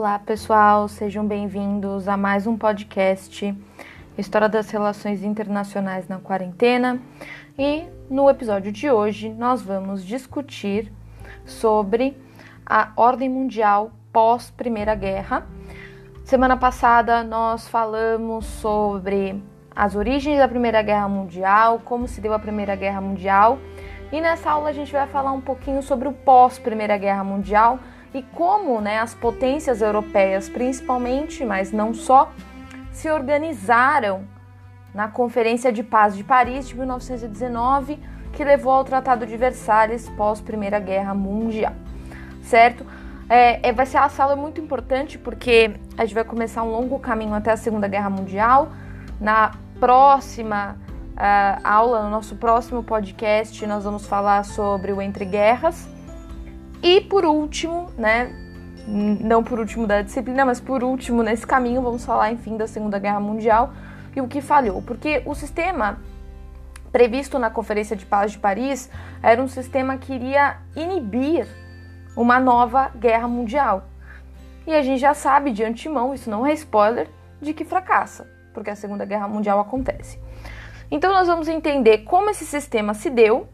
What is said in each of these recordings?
Olá, pessoal, sejam bem-vindos a mais um podcast História das Relações Internacionais na Quarentena. E no episódio de hoje nós vamos discutir sobre a ordem mundial pós Primeira Guerra. Semana passada nós falamos sobre as origens da Primeira Guerra Mundial, como se deu a Primeira Guerra Mundial, e nessa aula a gente vai falar um pouquinho sobre o pós Primeira Guerra Mundial e como né, as potências europeias, principalmente, mas não só, se organizaram na Conferência de Paz de Paris de 1919, que levou ao Tratado de Versalhes pós Primeira Guerra Mundial, certo? É, é, vai ser uma sala muito importante porque a gente vai começar um longo caminho até a Segunda Guerra Mundial. Na próxima uh, aula, no nosso próximo podcast, nós vamos falar sobre o Entre Guerras e por último, né, não por último da disciplina, mas por último nesse caminho, vamos falar, enfim, da Segunda Guerra Mundial e o que falhou. Porque o sistema previsto na Conferência de Paz de Paris era um sistema que iria inibir uma nova guerra mundial. E a gente já sabe de antemão, isso não é spoiler, de que fracassa, porque a Segunda Guerra Mundial acontece. Então nós vamos entender como esse sistema se deu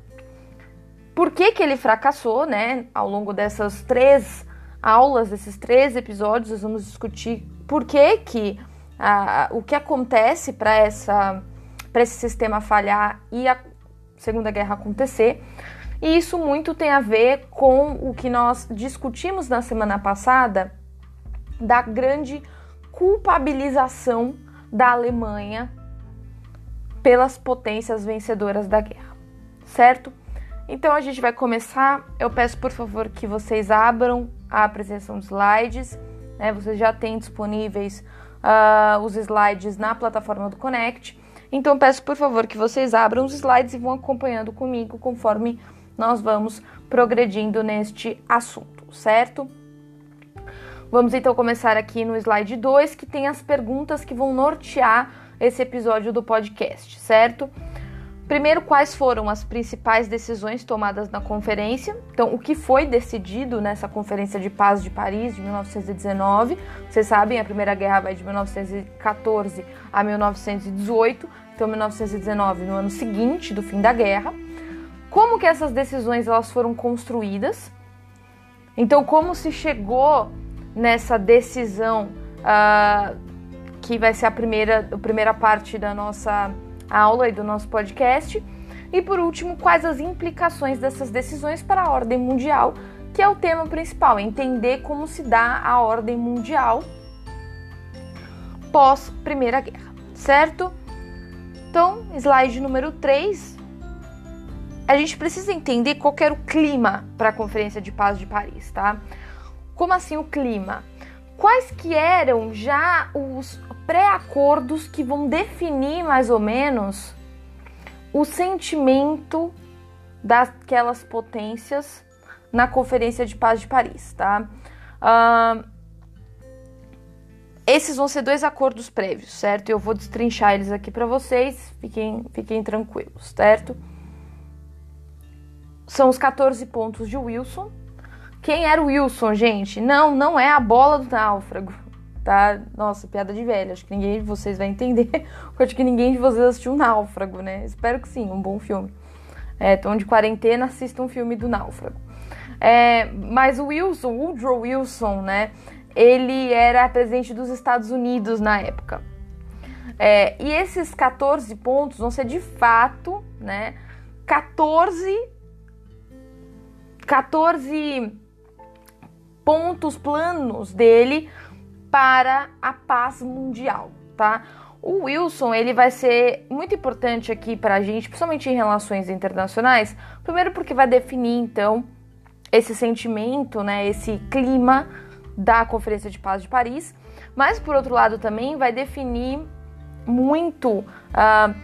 por que, que ele fracassou, né? Ao longo dessas três aulas, desses três episódios, nós vamos discutir por que, que a, o que acontece para essa para esse sistema falhar e a Segunda Guerra acontecer. E isso muito tem a ver com o que nós discutimos na semana passada da grande culpabilização da Alemanha pelas potências vencedoras da guerra, certo? Então a gente vai começar. Eu peço por favor que vocês abram a apresentação de slides. Né? Vocês já têm disponíveis uh, os slides na plataforma do Connect. Então peço por favor que vocês abram os slides e vão acompanhando comigo conforme nós vamos progredindo neste assunto, certo? Vamos então começar aqui no slide 2, que tem as perguntas que vão nortear esse episódio do podcast, certo? Primeiro, quais foram as principais decisões tomadas na conferência? Então, o que foi decidido nessa Conferência de Paz de Paris de 1919? Vocês sabem, a Primeira Guerra vai de 1914 a 1918, então 1919 no ano seguinte do fim da guerra. Como que essas decisões elas foram construídas? Então, como se chegou nessa decisão uh, que vai ser a primeira, a primeira parte da nossa aula e do nosso podcast. E por último, quais as implicações dessas decisões para a ordem mundial, que é o tema principal, entender como se dá a ordem mundial pós Primeira Guerra, certo? Então, slide número 3. A gente precisa entender qual era o clima para a Conferência de Paz de Paris, tá? Como assim o clima? Quais que eram já os pré-acordos que vão definir mais ou menos o sentimento daquelas potências na Conferência de Paz de Paris, tá? Uh, esses vão ser dois acordos prévios, certo? Eu vou destrinchar eles aqui para vocês, fiquem, fiquem tranquilos, certo? São os 14 pontos de Wilson. Quem era o Wilson, gente? Não, não é a bola do náufrago tá? Nossa, piada de velho. Acho que ninguém de vocês vai entender. Acho que ninguém de vocês assistiu Náufrago, né? Espero que sim, um bom filme. É, então, de quarentena, assista um filme do Náufrago. É, mas o Wilson, Woodrow Wilson, né? Ele era presidente dos Estados Unidos na época. É, e esses 14 pontos vão ser de fato, né? 14 14 pontos planos dele para a paz mundial, tá? O Wilson, ele vai ser muito importante aqui para a gente, principalmente em relações internacionais, primeiro porque vai definir, então, esse sentimento, né, esse clima da Conferência de Paz de Paris, mas, por outro lado, também vai definir muito uh,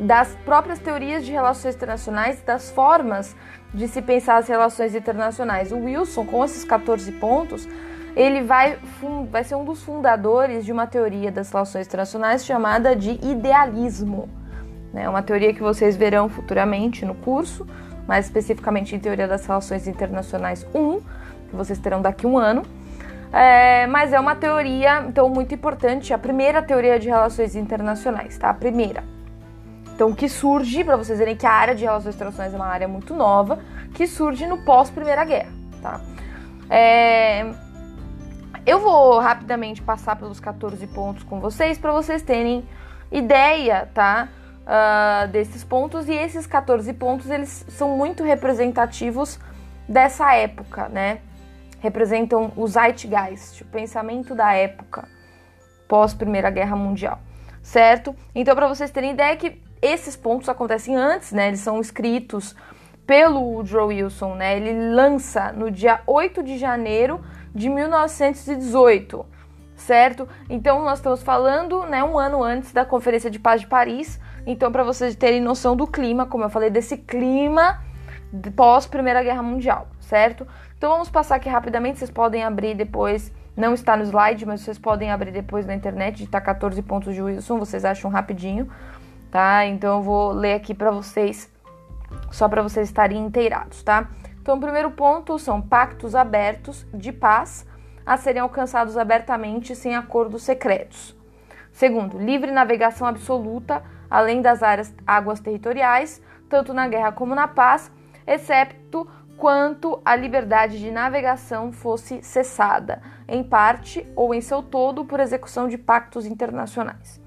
das próprias teorias de relações internacionais, das formas de se pensar as relações internacionais. O Wilson, com esses 14 pontos, ele vai, vai ser um dos fundadores de uma teoria das relações internacionais chamada de idealismo. É né? uma teoria que vocês verão futuramente no curso, mais especificamente em Teoria das Relações Internacionais 1, que vocês terão daqui a um ano. É, mas é uma teoria, então, muito importante, a primeira teoria de relações internacionais, tá? A primeira. Então, que surge, para vocês verem que a área de relações internacionais é uma área muito nova, que surge no pós-Primeira Guerra, tá? É, eu vou rapidamente passar pelos 14 pontos com vocês para vocês terem ideia, tá? Uh, desses pontos e esses 14 pontos eles são muito representativos dessa época, né? Representam o zeitgeist, o pensamento da época pós Primeira Guerra Mundial, certo? Então, para vocês terem ideia que esses pontos acontecem antes, né? Eles são escritos pelo Woodrow Wilson, né? Ele lança no dia 8 de janeiro de 1918, certo? Então nós estamos falando, né, um ano antes da Conferência de Paz de Paris. Então para vocês terem noção do clima, como eu falei, desse clima pós Primeira Guerra Mundial, certo? Então vamos passar aqui rapidamente, vocês podem abrir depois, não está no slide, mas vocês podem abrir depois na internet, está 14 pontos de Wilson, vocês acham rapidinho, tá? Então eu vou ler aqui para vocês só para vocês estarem inteirados, tá? Então, o primeiro ponto são pactos abertos de paz a serem alcançados abertamente sem acordos secretos. Segundo, livre navegação absoluta além das áreas águas territoriais, tanto na guerra como na paz, excepto quanto a liberdade de navegação fosse cessada, em parte ou em seu todo, por execução de pactos internacionais.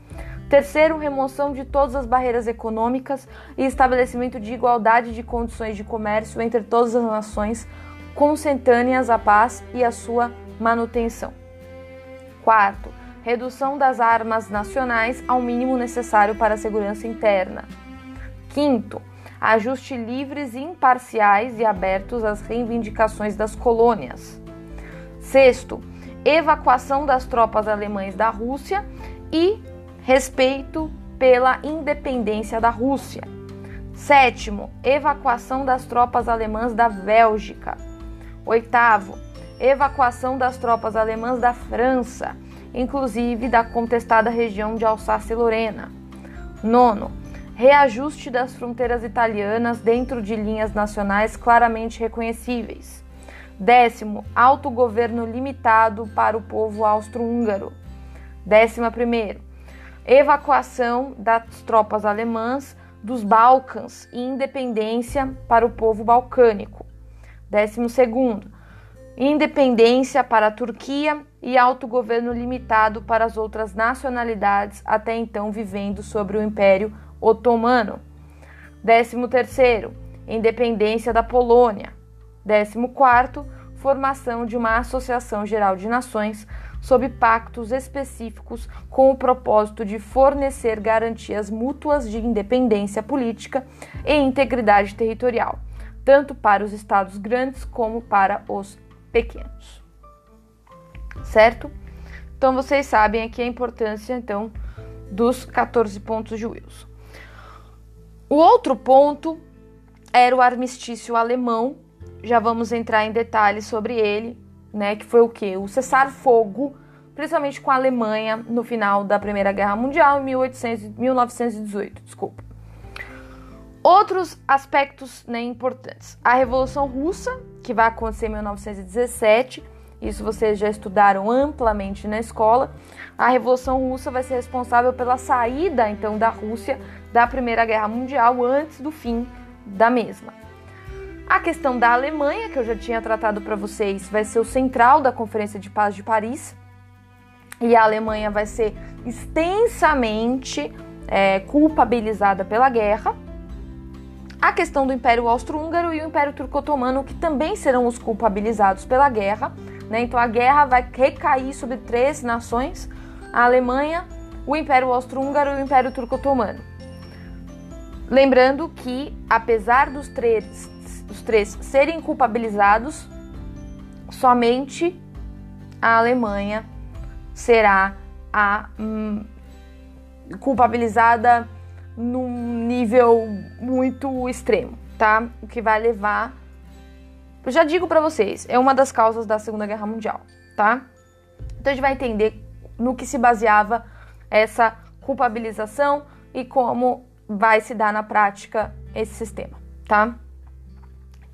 Terceiro, remoção de todas as barreiras econômicas e estabelecimento de igualdade de condições de comércio entre todas as nações, consentâneas à paz e à sua manutenção. Quarto, redução das armas nacionais ao mínimo necessário para a segurança interna. Quinto, ajuste livres, imparciais e abertos às reivindicações das colônias. Sexto, evacuação das tropas alemães da Rússia e respeito pela independência da Rússia. Sétimo, evacuação das tropas alemãs da Bélgica. Oitavo, evacuação das tropas alemãs da França, inclusive da contestada região de Alsácia-Lorena. Nono, reajuste das fronteiras italianas dentro de linhas nacionais claramente reconhecíveis. Décimo, autogoverno limitado para o povo austro-húngaro. Décima primeiro, evacuação das tropas alemãs dos Balcãs e independência para o povo balcânico. 12. Independência para a Turquia e autogoverno limitado para as outras nacionalidades até então vivendo sobre o Império Otomano. 13. Independência da Polônia. 14. Formação de uma Associação Geral de Nações sob pactos específicos com o propósito de fornecer garantias mútuas de independência política e integridade territorial, tanto para os estados grandes como para os pequenos. Certo? Então vocês sabem aqui a importância então dos 14 pontos de Wilson. O outro ponto era o armistício alemão. Já vamos entrar em detalhes sobre ele, né, que foi o que? O cessar-fogo, principalmente com a Alemanha no final da Primeira Guerra Mundial, em 1800, 1918. Desculpa. Outros aspectos né, importantes. A Revolução Russa, que vai acontecer em 1917, isso vocês já estudaram amplamente na escola. A Revolução Russa vai ser responsável pela saída, então, da Rússia da Primeira Guerra Mundial antes do fim da mesma. A questão da Alemanha, que eu já tinha tratado para vocês, vai ser o central da Conferência de Paz de Paris. E a Alemanha vai ser extensamente é, culpabilizada pela guerra. A questão do Império Austro-Húngaro e o Império Turco-Otomano, que também serão os culpabilizados pela guerra. Né? Então a guerra vai recair sobre três nações: a Alemanha, o Império Austro-Húngaro e o Império Turco-Otomano. Lembrando que, apesar dos três os três serem culpabilizados, somente a Alemanha será a hum, culpabilizada num nível muito extremo, tá? O que vai levar. Eu já digo para vocês, é uma das causas da Segunda Guerra Mundial, tá? Então a gente vai entender no que se baseava essa culpabilização e como vai se dar na prática esse sistema, tá?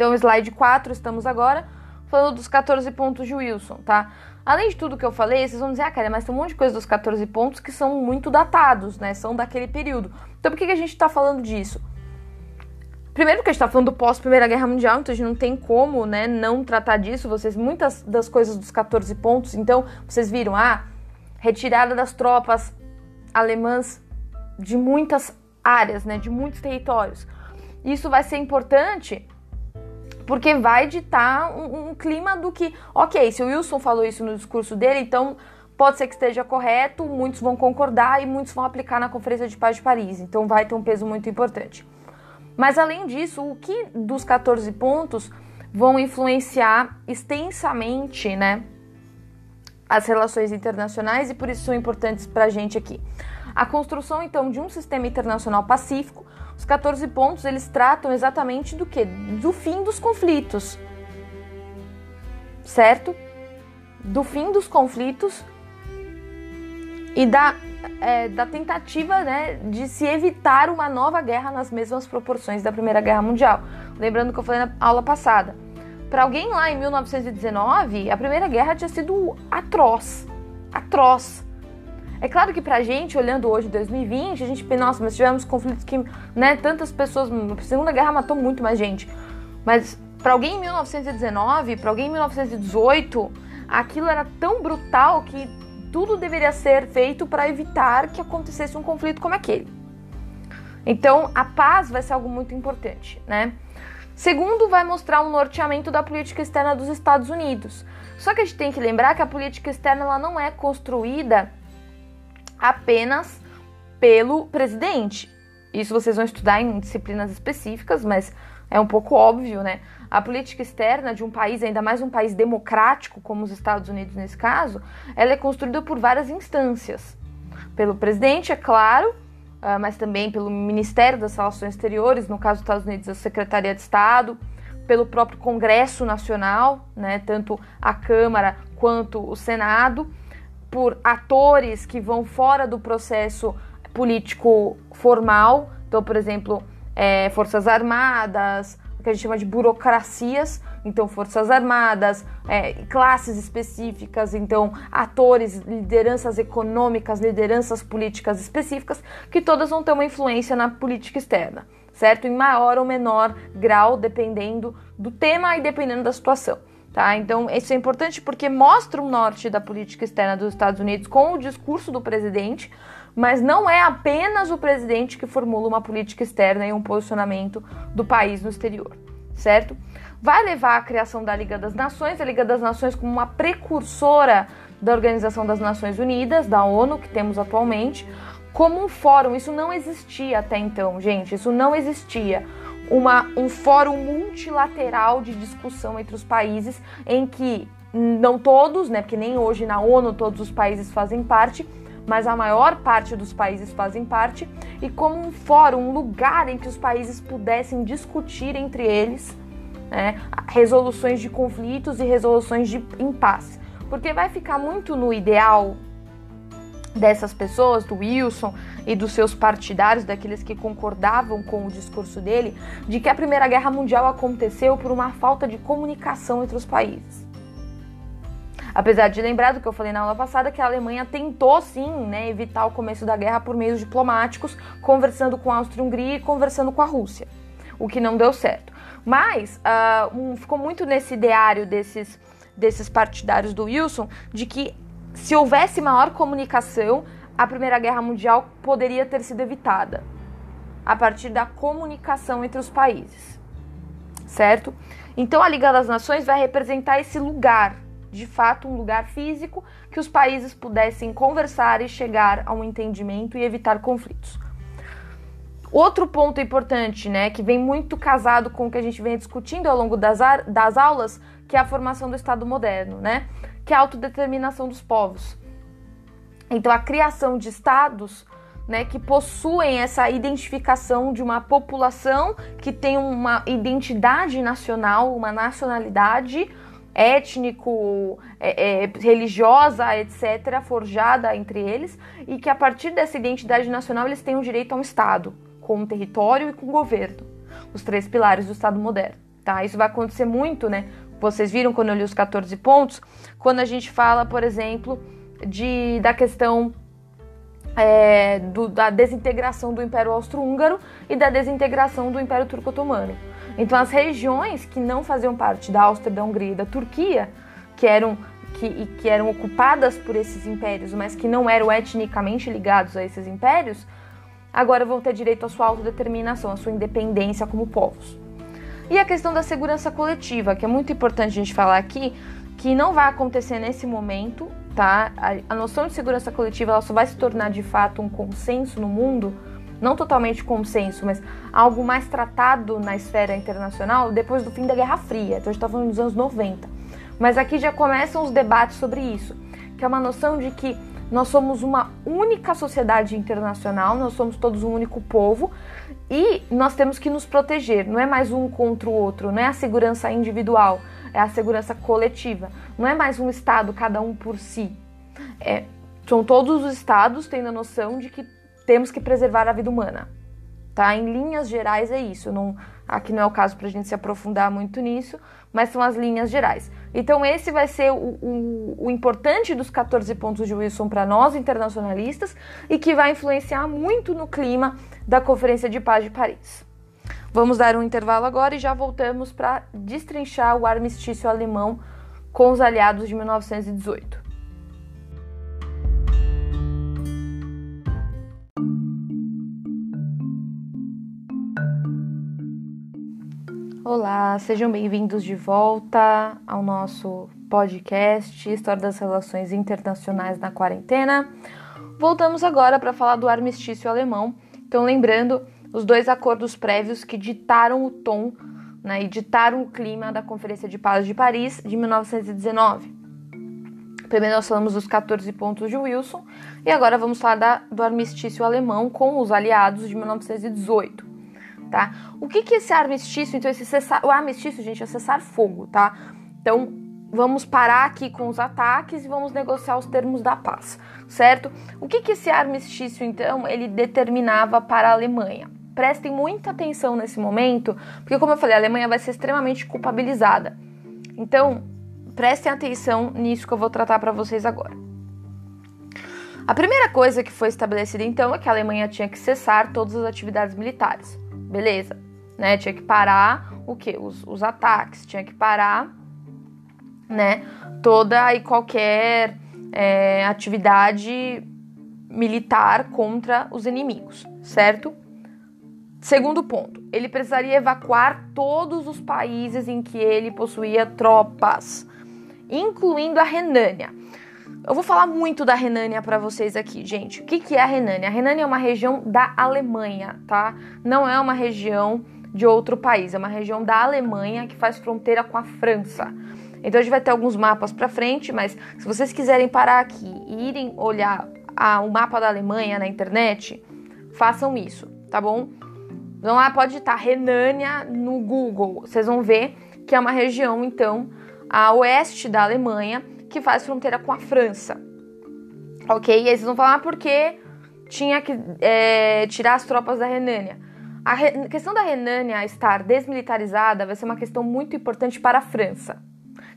Então, slide 4, estamos agora falando dos 14 pontos de Wilson, tá? Além de tudo que eu falei, vocês vão dizer, ah, cara, mas tem um monte de coisa dos 14 pontos que são muito datados, né? São daquele período. Então por que, a gente tá falando disso? Primeiro que a gente tá falando do pós-Primeira Guerra Mundial, então a gente não tem como, né, não tratar disso. Vocês, muitas das coisas dos 14 pontos, então, vocês viram, ah, retirada das tropas alemãs de muitas áreas, né, de muitos territórios. Isso vai ser importante porque vai ditar um, um, clima do que, ok, se o Wilson falou isso no discurso dele, então pode ser que esteja correto, muitos vão concordar e muitos vão aplicar na Conferência de Paz de Paris, então vai ter um peso muito importante. Mas além disso, o que dos 14 pontos vão influenciar extensamente, né, as relações internacionais e por isso são importantes para a gente aqui. A construção então de um sistema internacional pacífico, os 14 pontos eles tratam exatamente do que? Do fim dos conflitos, certo? Do fim dos conflitos e da, é, da tentativa né, de se evitar uma nova guerra nas mesmas proporções da Primeira Guerra Mundial. Lembrando que eu falei na aula passada. Para alguém lá em 1919, a Primeira Guerra tinha sido atroz. Atroz. É claro que pra gente, olhando hoje 2020, a gente pensa, nossa, mas tivemos conflitos que, né, tantas pessoas, a Segunda Guerra matou muito mais gente. Mas para alguém em 1919, para alguém em 1918, aquilo era tão brutal que tudo deveria ser feito para evitar que acontecesse um conflito como aquele. Então, a paz vai ser algo muito importante, né? Segundo, vai mostrar um norteamento da política externa dos Estados Unidos. Só que a gente tem que lembrar que a política externa ela não é construída apenas pelo presidente. Isso vocês vão estudar em disciplinas específicas, mas é um pouco óbvio, né? A política externa de um país, ainda mais um país democrático como os Estados Unidos nesse caso, ela é construída por várias instâncias. Pelo presidente, é claro, ah, mas também pelo Ministério das Relações Exteriores, no caso dos Estados Unidos, a Secretaria de Estado, pelo próprio Congresso Nacional, né, tanto a Câmara quanto o Senado, por atores que vão fora do processo político formal, então, por exemplo, é, Forças Armadas, o que a gente chama de burocracias, então Forças Armadas, é, classes específicas, então atores, lideranças econômicas, lideranças políticas específicas, que todas vão ter uma influência na política externa, certo? Em maior ou menor grau, dependendo do tema e dependendo da situação. Tá? Então, isso é importante porque mostra o norte da política externa dos Estados Unidos com o discurso do presidente, mas não é apenas o presidente que formula uma política externa e um posicionamento do país no exterior, certo? Vai levar à criação da Liga das Nações, a Liga das Nações como uma precursora da Organização das Nações Unidas, da ONU, que temos atualmente, como um fórum. Isso não existia até então, gente, isso não existia uma, um fórum multilateral de discussão entre os países em que não todos, né, porque nem hoje na ONU todos os países fazem parte, mas a maior parte dos países fazem parte, e como um fórum, um lugar em que os países pudessem discutir entre eles né, resoluções de conflitos e resoluções de impasse. Porque vai ficar muito no ideal dessas pessoas, do Wilson e dos seus partidários, daqueles que concordavam com o discurso dele, de que a Primeira Guerra Mundial aconteceu por uma falta de comunicação entre os países. Apesar de lembrar do que eu falei na aula passada, que a Alemanha tentou sim né, evitar o começo da guerra por meios diplomáticos, conversando com a Áustria-Hungria e conversando com a Rússia, o que não deu certo. Mas uh, um, ficou muito nesse ideário desses, desses partidários do Wilson de que se houvesse maior comunicação, a Primeira Guerra Mundial poderia ter sido evitada a partir da comunicação entre os países, certo? Então a Liga das Nações vai representar esse lugar, de fato, um lugar físico que os países pudessem conversar e chegar a um entendimento e evitar conflitos. Outro ponto importante, né, que vem muito casado com o que a gente vem discutindo ao longo das, das aulas, que é a formação do Estado moderno, né? Que é a autodeterminação dos povos. Então, a criação de estados né, que possuem essa identificação de uma população que tem uma identidade nacional, uma nacionalidade étnico, é, é, religiosa, etc., forjada entre eles, e que a partir dessa identidade nacional eles têm o direito a um Estado, com um território e com um governo, os três pilares do Estado moderno. Tá? Isso vai acontecer muito né, vocês viram quando eu li os 14 pontos, quando a gente fala, por exemplo, de, da questão é, do, da desintegração do Império Austro-Húngaro e da desintegração do Império Turco-Otomano. Então, as regiões que não faziam parte da Áustria, da Hungria e da Turquia, que eram, que, que eram ocupadas por esses impérios, mas que não eram etnicamente ligados a esses impérios, agora vão ter direito à sua autodeterminação, à sua independência como povos. E a questão da segurança coletiva, que é muito importante a gente falar aqui, que não vai acontecer nesse momento, tá? A, noção de segurança coletiva ela só vai se tornar de fato um consenso no mundo, não totalmente consenso, mas algo mais tratado na esfera internacional depois do fim da Guerra Fria. Então a gente está falando dos anos 90. Mas aqui já começam os debates sobre isso, que é uma noção de que nós somos uma única sociedade internacional, nós somos todos um único povo e nós temos que nos proteger. Não é mais um contra o outro, não é a segurança individual, é a segurança coletiva. Não é mais um Estado, cada um por si. É, são todos os Estados tendo a noção de que temos que preservar a vida humana. Tá? Em linhas gerais é isso. Não, aqui não é o caso para a gente se aprofundar muito nisso, mas são as linhas gerais. Então, esse vai ser o, o, o importante dos 14 pontos de Wilson para nós, internacionalistas, e que vai influenciar muito no clima da Conferência de Paz de Paris. Vamos dar um intervalo agora e já voltamos para destrinchar o armistício alemão com os aliados de 1918. Olá, sejam bem-vindos de volta ao nosso podcast História das Relações Internacionais na Quarentena. Voltamos agora para falar do armistício alemão. Então, lembrando os dois acordos prévios que ditaram o tom né, e ditaram o clima da Conferência de Paz de Paris de 1919. Primeiro nós falamos dos 14 pontos de Wilson e agora vamos falar da, do armistício alemão com os aliados de 1918. Tá? O que que esse armistício, então esse cessar, o armistício, gente, é cessar fogo, tá? Então vamos parar aqui com os ataques e vamos negociar os termos da paz, certo? O que que esse armistício então ele determinava para a Alemanha? prestem muita atenção nesse momento, porque, como eu falei, a Alemanha vai ser extremamente culpabilizada. Então, prestem atenção nisso que eu vou tratar para vocês agora. A primeira coisa que foi estabelecida então é que a Alemanha tinha que cessar todas as atividades militares. Beleza, né? Tinha que parar o que? Os, os ataques, tinha que parar, né? Toda e qualquer é, atividade militar contra os inimigos, certo? Segundo ponto, ele precisaria evacuar todos os países em que ele possuía tropas, incluindo a Renânia. Eu vou falar muito da Renânia para vocês aqui, gente. O que, que é a Renânia? A Renânia é uma região da Alemanha, tá? Não é uma região de outro país, é uma região da Alemanha que faz fronteira com a França. Então a gente vai ter alguns mapas para frente, mas se vocês quiserem parar aqui e irem olhar a, o mapa da Alemanha na internet, façam isso, tá bom? Vão lá, pode digitar Renânia no Google. Vocês vão ver que é uma região, então, a oeste da Alemanha, que faz fronteira com a França. Ok? E aí vocês vão falar ah, por que tinha que é, tirar as tropas da Renânia. A re... questão da Renânia estar desmilitarizada vai ser uma questão muito importante para a França.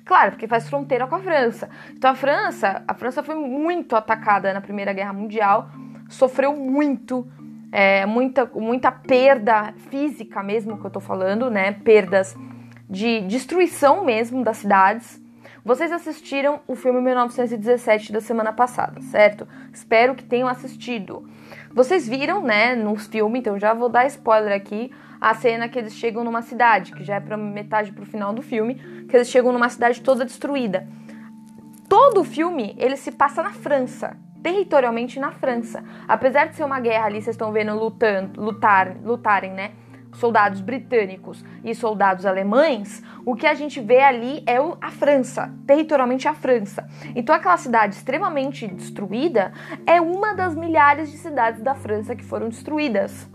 Claro, porque faz fronteira com a França. Então a França, a França foi muito atacada na Primeira Guerra Mundial, sofreu muito é, muita, muita perda física mesmo que eu tô falando, né? Perdas de destruição mesmo das cidades. Vocês assistiram o filme 1917 da semana passada, certo? Espero que tenham assistido. Vocês viram, né, no filme, então já vou dar spoiler aqui, a cena que eles chegam numa cidade, que já é para metade pro final do filme, que eles chegam numa cidade toda destruída. Todo o filme ele se passa na França territorialmente na França. Apesar de ser uma guerra ali, vocês estão vendo lutando, lutar, lutarem, né? Soldados britânicos e soldados alemães, o que a gente vê ali é a França, territorialmente a França. Então, aquela cidade extremamente destruída é uma das milhares de cidades da França que foram destruídas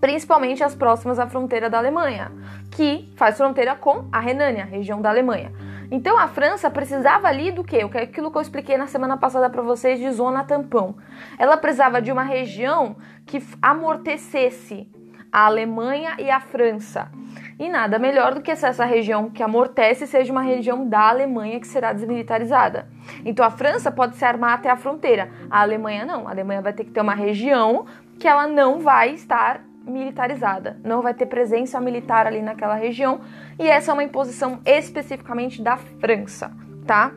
principalmente as próximas à fronteira da Alemanha, que faz fronteira com a Renânia, região da Alemanha. Então a França precisava ali do quê? É aquilo que eu expliquei na semana passada para vocês de zona tampão. Ela precisava de uma região que amortecesse a Alemanha e a França. E nada melhor do que se essa região que amortece seja uma região da Alemanha que será desmilitarizada. Então a França pode se armar até a fronteira, a Alemanha não. A Alemanha vai ter que ter uma região que ela não vai estar militarizada, não vai ter presença militar ali naquela região, e essa é uma imposição especificamente da França, tá?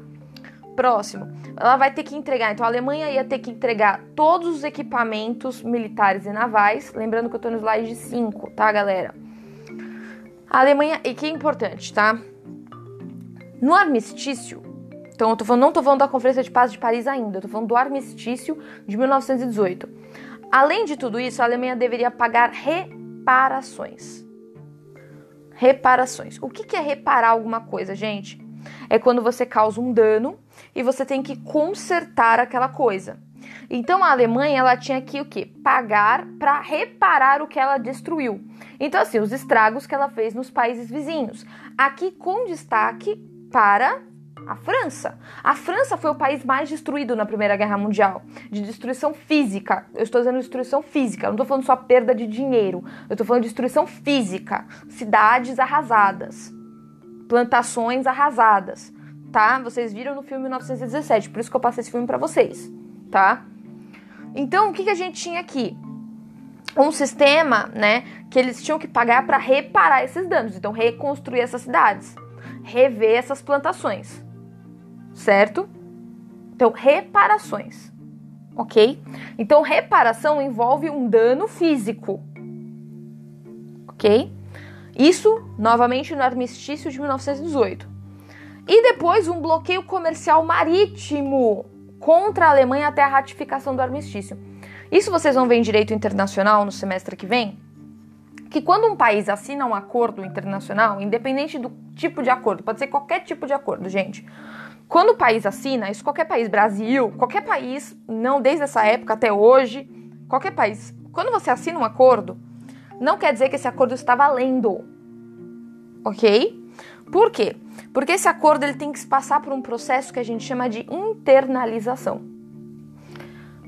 Próximo, ela vai ter que entregar, então a Alemanha ia ter que entregar todos os equipamentos militares e navais, lembrando que eu tô no slide 5, tá, galera? A Alemanha, e que é importante, tá? No armistício, então eu tô falando, não tô falando da Conferência de Paz de Paris ainda, eu tô falando do armistício de 1918. Além de tudo isso, a Alemanha deveria pagar reparações. Reparações. O que é reparar alguma coisa, gente? É quando você causa um dano e você tem que consertar aquela coisa. Então a Alemanha ela tinha que o que pagar para reparar o que ela destruiu. Então assim os estragos que ela fez nos países vizinhos. Aqui com destaque para a França. A França foi o país mais destruído na Primeira Guerra Mundial, de destruição física. Eu estou dizendo destruição física, não estou falando só perda de dinheiro. Eu estou falando de destruição física, cidades arrasadas, plantações arrasadas, tá? Vocês viram no filme 1917, por isso que eu passei esse filme para vocês, tá? Então, o que, que a gente tinha aqui? um sistema, né, que eles tinham que pagar para reparar esses danos, então reconstruir essas cidades, rever essas plantações certo? Então, reparações, ok? Então, reparação envolve um dano físico, ok? Isso, novamente, no armistício de 1918. E depois, um bloqueio comercial marítimo contra a Alemanha até a ratificação do armistício. Isso vocês vão ver em direito internacional no semestre que vem, que quando um país assina um acordo internacional, independente do tipo de acordo, pode ser qualquer tipo de acordo, gente. Quando o país assina, isso qualquer país, Brasil, qualquer país, não desde essa época até hoje, qualquer país, quando você assina um acordo, não quer dizer que esse acordo está valendo. OK? Por quê? Porque esse acordo ele tem que passar por um processo que a gente chama de internalização.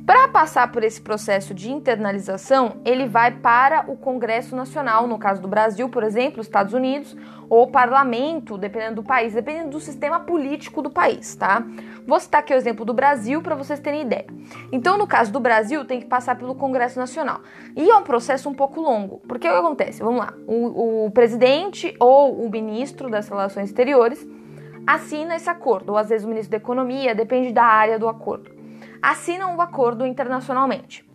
Para passar por esse processo de internalização, ele vai para o Congresso Nacional, no caso do Brasil, por exemplo, Estados Unidos, ou parlamento, dependendo do país, dependendo do sistema político do país, tá? Vou citar aqui o exemplo do Brasil para vocês terem ideia. Então, no caso do Brasil, tem que passar pelo Congresso Nacional. E é um processo um pouco longo, porque o que acontece? Vamos lá, o, o presidente ou o ministro das Relações Exteriores assina esse acordo, ou às vezes o ministro da Economia, depende da área do acordo assinam o acordo internacionalmente.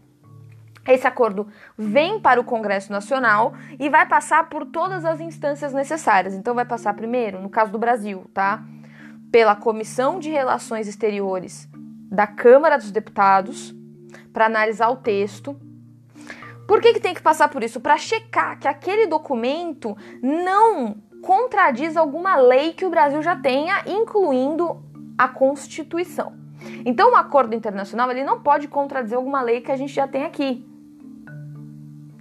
Esse acordo vem para o Congresso Nacional e vai passar por todas as instâncias necessárias. Então, vai passar primeiro, no caso do Brasil, tá? Pela Comissão de Relações Exteriores da Câmara dos Deputados, para analisar o texto. Por que, que tem que passar por isso? Para checar que aquele documento não contradiz alguma lei que o Brasil já tenha, incluindo a Constituição. Então, o acordo internacional ele não pode contradizer alguma lei que a gente já tem aqui.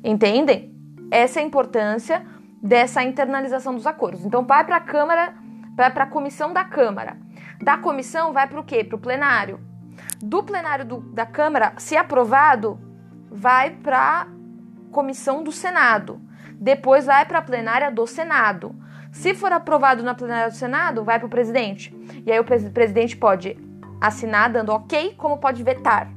Entendem? Essa é a importância dessa internalização dos acordos. Então, vai para a Câmara, vai para a comissão da Câmara. Da comissão, vai para o quê? Para o plenário. Do plenário do, da Câmara, se aprovado, vai para a comissão do Senado. Depois vai para a plenária do Senado. Se for aprovado na plenária do Senado, vai para o presidente. E aí o presidente pode assinar dando ok, como pode vetar.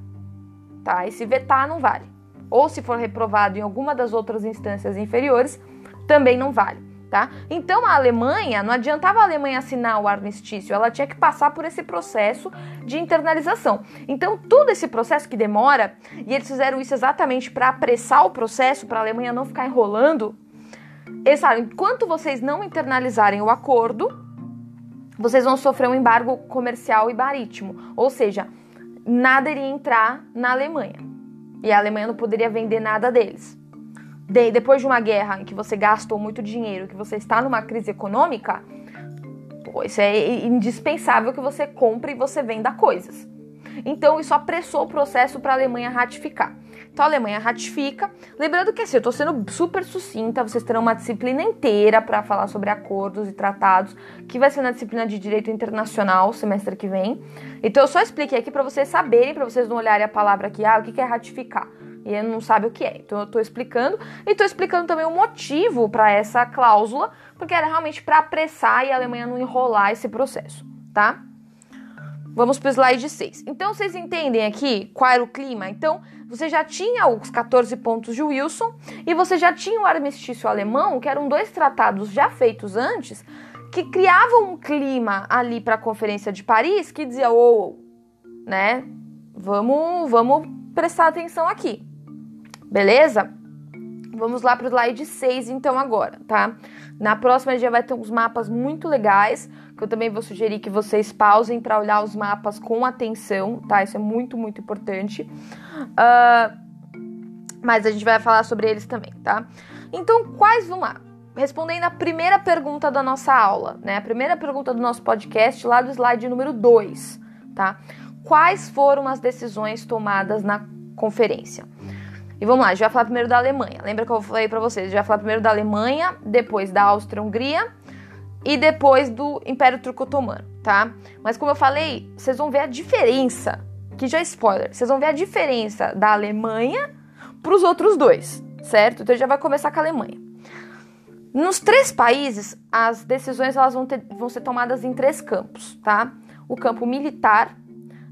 Tá? E se vetar, não vale. Ou se for reprovado em alguma das outras instâncias inferiores, também não vale. Tá? Então a Alemanha, não adiantava a Alemanha assinar o armistício, ela tinha que passar por esse processo de internalização. Então todo esse processo que demora, e eles fizeram isso exatamente para apressar o processo, para a Alemanha não ficar enrolando, eles sabem, enquanto vocês não internalizarem o acordo, vocês vão sofrer um embargo comercial e marítimo, ou seja, nada iria entrar na Alemanha e a Alemanha não poderia vender nada deles. De, depois de uma guerra em que você gastou muito dinheiro, que você está numa crise econômica, pô, isso é indispensável que você compre e você venda coisas. Então isso apressou o processo para a Alemanha ratificar. Então a Alemanha ratifica. Lembrando que assim, eu estou sendo super sucinta, vocês terão uma disciplina inteira para falar sobre acordos e tratados, que vai ser na disciplina de Direito Internacional, semestre que vem. Então eu só expliquei aqui para vocês saberem, para vocês não olharem a palavra aqui, ah, o que é ratificar? e não sabe o que é. Então eu estou explicando e estou explicando também o motivo para essa cláusula, porque era realmente para apressar e a Alemanha não enrolar esse processo, tá? Vamos para o slide 6. Então vocês entendem aqui qual era o clima? Então você já tinha os 14 pontos de Wilson e você já tinha o armistício alemão, que eram dois tratados já feitos antes, que criavam um clima ali para a Conferência de Paris que dizia, ô, oh, né? Vamos, vamos prestar atenção aqui. Beleza? Vamos lá para o slide 6 então agora, tá? Na próxima a gente vai ter uns mapas muito legais, que eu também vou sugerir que vocês pausem para olhar os mapas com atenção, tá? Isso é muito, muito importante. Uh, mas a gente vai falar sobre eles também, tá? Então, quais vão lá? Respondendo a primeira pergunta da nossa aula, né? A primeira pergunta do nosso podcast, lá do slide número 2, tá? Quais foram as decisões tomadas na conferência? E vamos lá, a gente vai falar primeiro da Alemanha. Lembra que eu falei para vocês? A gente vai falar primeiro da Alemanha, depois da Áustria-Hungria e depois do Império Turco-Otomano, tá? Mas como eu falei, vocês vão ver a diferença, que já é spoiler, vocês vão ver a diferença da Alemanha para os outros dois, certo? Então já vai começar com a Alemanha. Nos três países, as decisões elas vão, ter, vão ser tomadas em três campos, tá? O campo militar,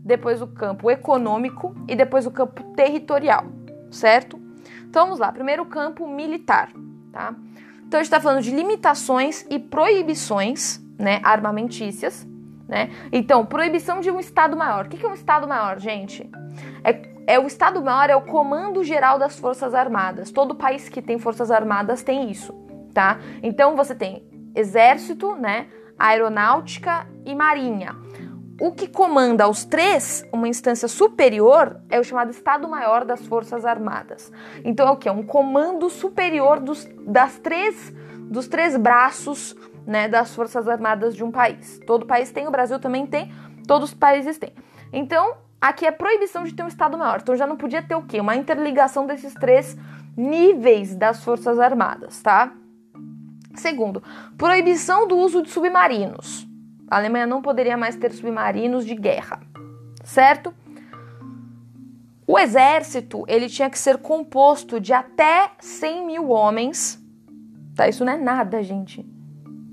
depois o campo econômico e depois o campo territorial certo? Então vamos lá, primeiro campo militar, tá? Então a gente está falando de limitações e proibições, né, armamentícias, né? Então, proibição de um Estado maior. O que é um Estado maior, gente? É, é o Estado maior é o Comando Geral das Forças Armadas. Todo país que tem Forças Armadas tem isso, tá? Então você tem Exército, né? Aeronáutica e Marinha. O que comanda os três, uma instância superior, é o chamado Estado-Maior das Forças Armadas. Então é o que? É um comando superior dos, das três, dos três braços né, das Forças Armadas de um país. Todo país tem, o Brasil também tem, todos os países têm. Então, aqui é proibição de ter um Estado-Maior. Então já não podia ter o quê? Uma interligação desses três níveis das Forças Armadas, tá? Segundo, proibição do uso de submarinos. A Alemanha não poderia mais ter submarinos de guerra, certo? O exército ele tinha que ser composto de até 100 mil homens. Tá? Isso não é nada, gente.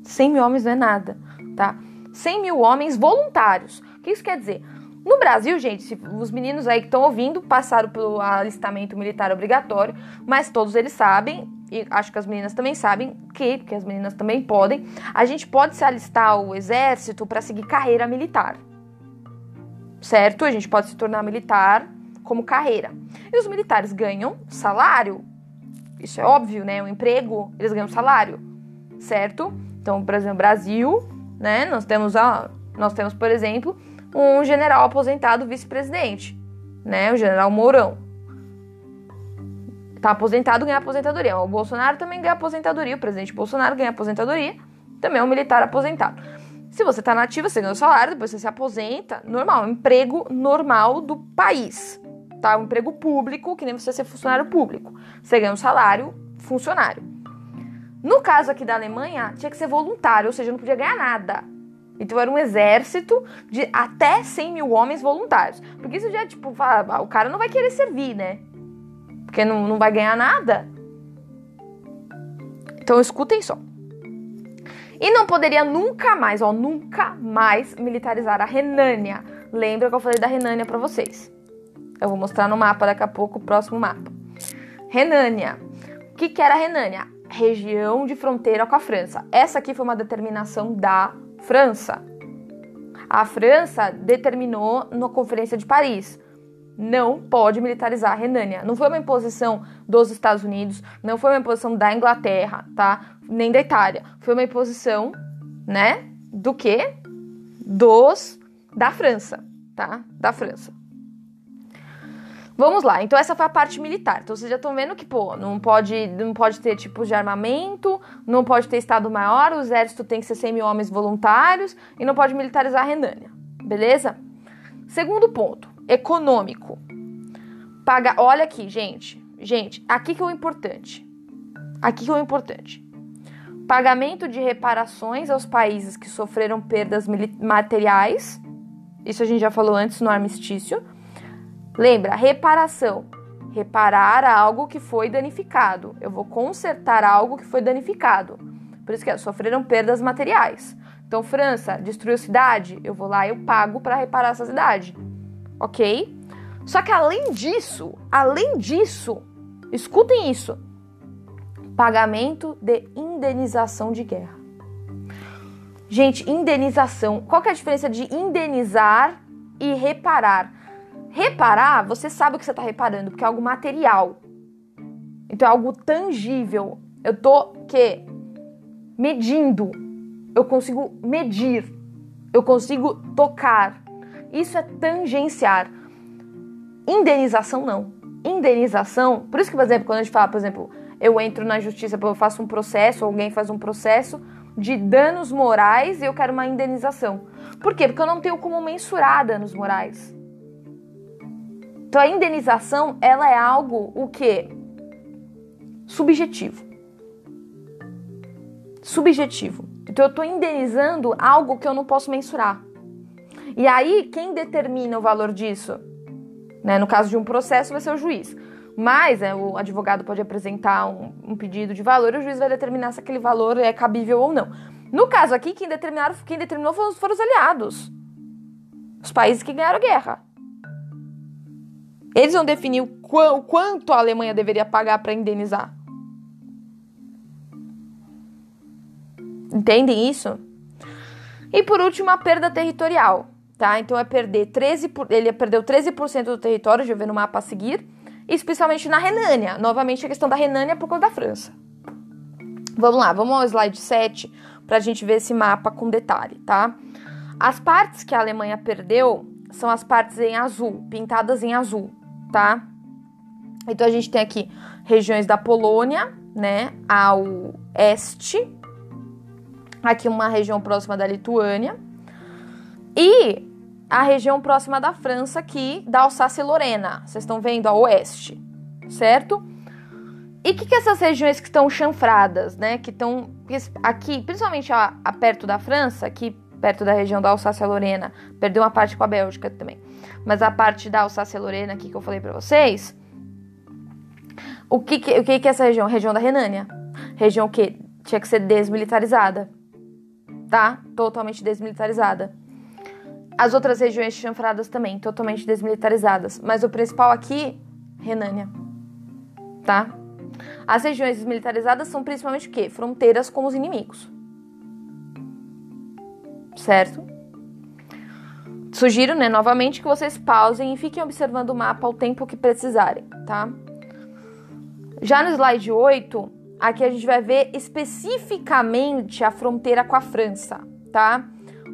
100 mil homens não é nada, tá? 100 mil homens voluntários. O que isso quer dizer? No Brasil, gente, os meninos aí que estão ouvindo passaram pelo alistamento militar obrigatório, mas todos eles sabem e acho que as meninas também sabem que, porque as meninas também podem, a gente pode se alistar ao exército para seguir carreira militar. Certo? A gente pode se tornar militar como carreira. E os militares ganham salário. Isso é óbvio, né? O emprego, eles ganham salário. Certo? Então, por exemplo, Brasil, né? Nós temos, a, nós temos, por exemplo, um general aposentado vice-presidente, né? O general Mourão tá aposentado ganha aposentadoria. O Bolsonaro também ganha aposentadoria, o presidente Bolsonaro ganha aposentadoria, também é um militar aposentado. Se você tá nativa, você ganha o salário, depois você se aposenta, normal, emprego normal do país, tá? Um emprego público, que nem você ser funcionário público. Você ganha um salário funcionário. No caso aqui da Alemanha, tinha que ser voluntário, ou seja, não podia ganhar nada. Então era um exército de até 100 mil homens voluntários. Porque isso já tipo, o cara não vai querer servir, né? Porque não, não vai ganhar nada. Então escutem só. E não poderia nunca mais, ó, nunca mais militarizar a Renânia. Lembra que eu falei da Renânia para vocês? Eu vou mostrar no mapa daqui a pouco, o próximo mapa. Renânia. O que, que era a Renânia? Região de fronteira com a França. Essa aqui foi uma determinação da França. A França determinou na Conferência de Paris não pode militarizar a Renânia. Não foi uma imposição dos Estados Unidos, não foi uma imposição da Inglaterra, tá? Nem da Itália. Foi uma imposição, né? Do que? Dos da França, tá? Da França. Vamos lá, então essa foi a parte militar. Então vocês já estão vendo que, pô, não pode, não pode ter tipos de armamento, não pode ter Estado maior, o exército tem que ser 100 mil homens voluntários e não pode militarizar a Renânia, beleza? Segundo ponto, econômico. Paga, olha aqui, gente. Gente, aqui que é o importante. Aqui que é o importante. Pagamento de reparações aos países que sofreram perdas materiais. Isso a gente já falou antes no armistício. Lembra, reparação reparar algo que foi danificado. Eu vou consertar algo que foi danificado. Por isso que é, sofreram perdas materiais. Então, França destruiu cidade, eu vou lá e eu pago para reparar essa cidade. Ok? Só que além disso, além disso, escutem isso: pagamento de indenização de guerra. Gente, indenização. Qual que é a diferença de indenizar e reparar? Reparar, você sabe o que você está reparando, porque é algo material. Então é algo tangível. Eu tô que medindo. Eu consigo medir. Eu consigo tocar. Isso é tangenciar. Indenização não. Indenização, por isso que, por exemplo, quando a gente fala, por exemplo, eu entro na justiça, eu faço um processo, alguém faz um processo de danos morais e eu quero uma indenização. Por quê? Porque eu não tenho como mensurar danos morais. Então a indenização, ela é algo o quê? Subjetivo. Subjetivo. Então eu estou indenizando algo que eu não posso mensurar. E aí, quem determina o valor disso? Né? No caso de um processo, vai ser o juiz. Mas né, o advogado pode apresentar um, um, pedido de valor e o juiz vai determinar se aquele valor é cabível ou não. No caso aqui, quem, determinaram, quem determinou foram, foram os aliados. Os países que ganharam a guerra. Eles vão definir o, qu quanto a Alemanha deveria pagar para indenizar. Entendem isso? E por último, a perda territorial, tá? Então é perder 13 por... ele perdeu 13% do território, já vê no mapa a seguir, especialmente na Renânia. Novamente a questão da Renânia por conta da França. Vamos lá, vamos ao slide 7 para a gente ver esse mapa com detalhe, tá? As partes que a Alemanha perdeu são as partes em azul, pintadas em azul tá? Então a gente tem aqui regiões da Polônia, né, ao este. Aqui uma região próxima da Lituânia. E a região próxima da França aqui, da Alsácia-Lorena. Vocês estão vendo a oeste, certo? E o que, que essas regiões que estão chanfradas, né? Que estão aqui, principalmente a, a, perto da França, aqui perto da região da Alsácia-Lorena, perdeu uma parte com a Bélgica também. Mas a parte da Alsácia-Lorena aqui que eu falei para vocês, o que que, o que que é essa região? Região da Renânia. Região que tinha que ser desmilitarizada. Tá? Totalmente desmilitarizada. As outras regiões chanfradas também, totalmente desmilitarizadas. Mas o principal aqui, Renânia. Tá? As regiões desmilitarizadas são principalmente o quê? Fronteiras com os inimigos certo? Sugiro, né, novamente que vocês pausem e fiquem observando o mapa ao tempo que precisarem, tá? Já no slide 8, aqui a gente vai ver especificamente a fronteira com a França, tá?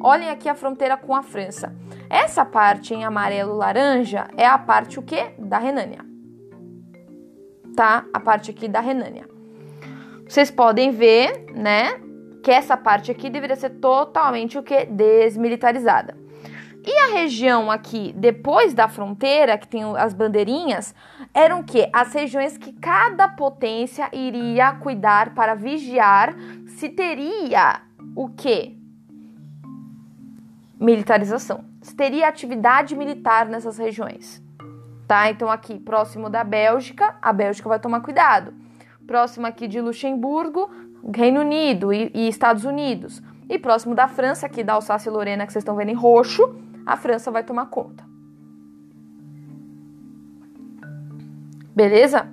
Olhem aqui a fronteira com a França. Essa parte em amarelo laranja é a parte o quê? Da Renânia. Tá? A parte aqui da Renânia. Vocês podem ver, né, que essa parte aqui deveria ser totalmente o que desmilitarizada. E a região aqui depois da fronteira, que tem as bandeirinhas, eram que as regiões que cada potência iria cuidar para vigiar se teria o que? Militarização. Teria atividade militar nessas regiões. Tá? Então aqui próximo da Bélgica, a Bélgica vai tomar cuidado. Próximo aqui de Luxemburgo, Reino Unido e, e Estados Unidos. E próximo da França, aqui da Alsácia e Lorena, que vocês estão vendo em roxo, a França vai tomar conta. Beleza?